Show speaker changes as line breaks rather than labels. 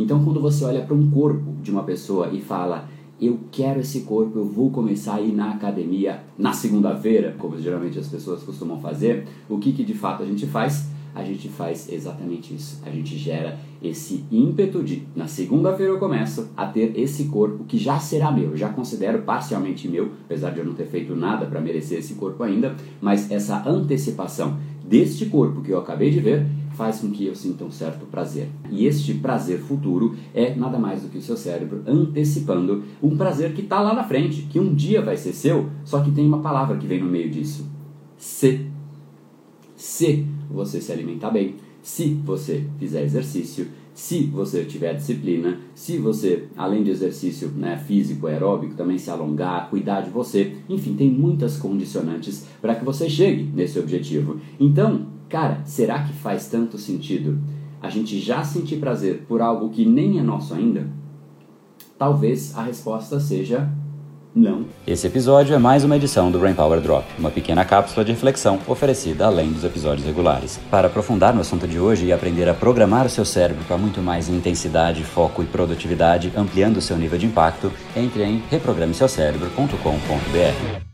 Então, quando você olha para um corpo de uma pessoa e fala, eu quero esse corpo, eu vou começar a ir na academia na segunda-feira, como geralmente as pessoas costumam fazer, o que, que de fato a gente faz? A gente faz exatamente isso. A gente gera esse ímpeto de, na segunda-feira eu começo a ter esse corpo que já será meu, já considero parcialmente meu, apesar de eu não ter feito nada para merecer esse corpo ainda, mas essa antecipação deste corpo que eu acabei de ver faz com que eu sinta um certo prazer. E este prazer futuro é nada mais do que o seu cérebro antecipando um prazer que está lá na frente, que um dia vai ser seu, só que tem uma palavra que vem no meio disso: se. Se você se alimentar bem, se você fizer exercício, se você tiver disciplina, se você, além de exercício né, físico, aeróbico, também se alongar, cuidar de você, enfim, tem muitas condicionantes para que você chegue nesse objetivo. Então, Cara, será que faz tanto sentido a gente já sentir prazer por algo que nem é nosso ainda? Talvez a resposta seja não.
Esse episódio é mais uma edição do Brain Power Drop, uma pequena cápsula de reflexão oferecida além dos episódios regulares. Para aprofundar no assunto de hoje e aprender a programar o seu cérebro para muito mais intensidade, foco e produtividade, ampliando o seu nível de impacto, entre em reprogrameseucerebro.com.br.